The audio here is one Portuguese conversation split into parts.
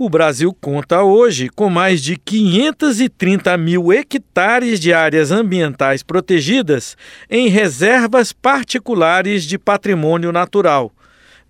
O Brasil conta hoje com mais de 530 mil hectares de áreas ambientais protegidas em reservas particulares de patrimônio natural.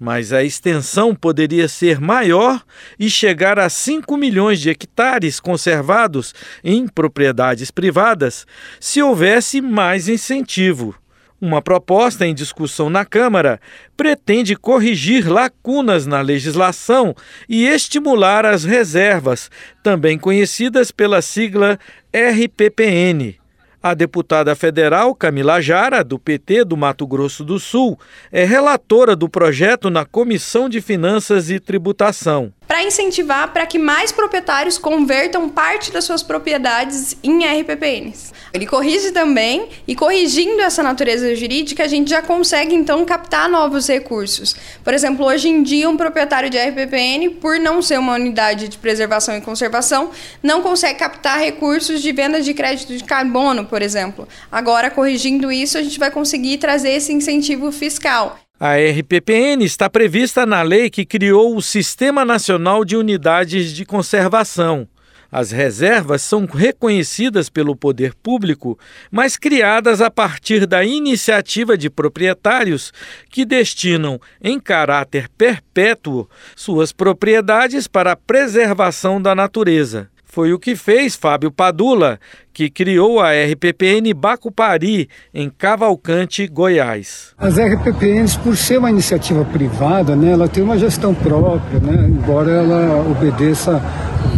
Mas a extensão poderia ser maior e chegar a 5 milhões de hectares conservados em propriedades privadas se houvesse mais incentivo. Uma proposta em discussão na Câmara pretende corrigir lacunas na legislação e estimular as reservas, também conhecidas pela sigla RPPN. A deputada federal Camila Jara, do PT do Mato Grosso do Sul, é relatora do projeto na Comissão de Finanças e Tributação para incentivar para que mais proprietários convertam parte das suas propriedades em RPPNs. Ele corrige também, e corrigindo essa natureza jurídica, a gente já consegue então captar novos recursos. Por exemplo, hoje em dia, um proprietário de RPPN, por não ser uma unidade de preservação e conservação, não consegue captar recursos de venda de crédito de carbono, por exemplo. Agora, corrigindo isso, a gente vai conseguir trazer esse incentivo fiscal. A RPPN está prevista na lei que criou o Sistema Nacional de Unidades de Conservação. As reservas são reconhecidas pelo poder público, mas criadas a partir da iniciativa de proprietários que destinam, em caráter perpétuo, suas propriedades para a preservação da natureza. Foi o que fez Fábio Padula, que criou a RPPN Bacupari, em Cavalcante, Goiás. As RPPNs, por ser uma iniciativa privada, né, ela tem uma gestão própria, né, embora ela obedeça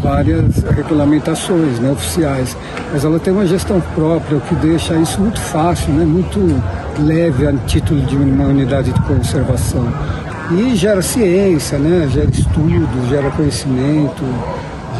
várias regulamentações né, oficiais, mas ela tem uma gestão própria, o que deixa isso muito fácil, né, muito leve a título de uma unidade de conservação. E gera ciência, né, gera estudo, gera conhecimento,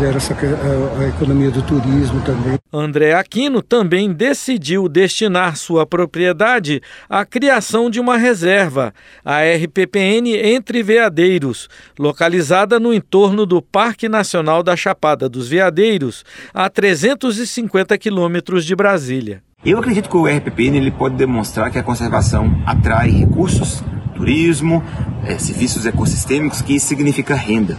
gera essa, a, a economia do turismo também. André Aquino também decidiu destinar sua propriedade à criação de uma reserva, a RPPN Entre Veadeiros, localizada no entorno do Parque Nacional da Chapada dos Veadeiros, a 350 quilômetros de Brasília. Eu acredito que o RPPN ele pode demonstrar que a conservação atrai recursos, turismo, é, serviços ecossistêmicos, que significa renda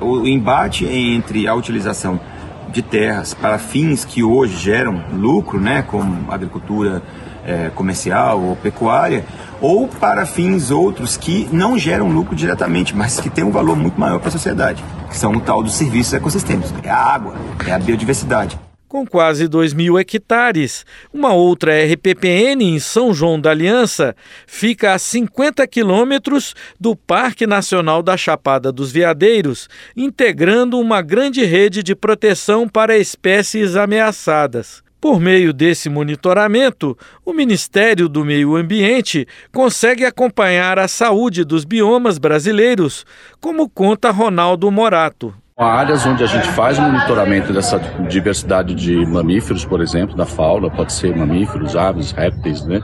o embate entre a utilização de terras para fins que hoje geram lucro, né, como agricultura é, comercial ou pecuária, ou para fins outros que não geram lucro diretamente, mas que têm um valor muito maior para a sociedade, que são o tal dos serviços ecossistêmicos, é a água, é a biodiversidade com quase 2 mil hectares. Uma outra RPPN em São João da Aliança fica a 50 quilômetros do Parque Nacional da Chapada dos Veadeiros, integrando uma grande rede de proteção para espécies ameaçadas. Por meio desse monitoramento, o Ministério do Meio Ambiente consegue acompanhar a saúde dos biomas brasileiros, como conta Ronaldo Morato. Áreas onde a gente faz monitoramento dessa diversidade de mamíferos, por exemplo, da fauna, pode ser mamíferos, aves, répteis, né?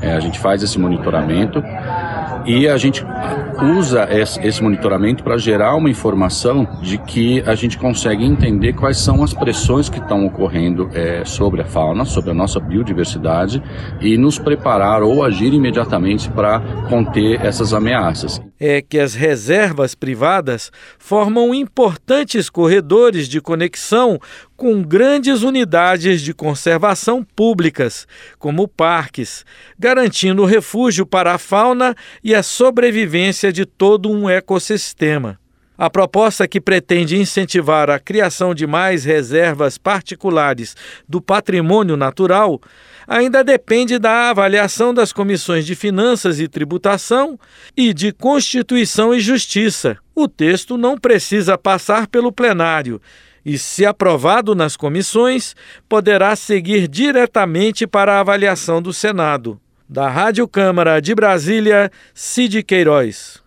É, a gente faz esse monitoramento e a gente usa esse monitoramento para gerar uma informação de que a gente consegue entender quais são as pressões que estão ocorrendo é, sobre a fauna, sobre a nossa biodiversidade e nos preparar ou agir imediatamente para conter essas ameaças. É que as reservas privadas formam importantes corredores de conexão com grandes unidades de conservação públicas, como parques, garantindo refúgio para a fauna e a sobrevivência de todo um ecossistema. A proposta que pretende incentivar a criação de mais reservas particulares do patrimônio natural ainda depende da avaliação das comissões de Finanças e Tributação e de Constituição e Justiça. O texto não precisa passar pelo plenário e, se aprovado nas comissões, poderá seguir diretamente para a avaliação do Senado. Da Rádio Câmara de Brasília, Cid Queiroz.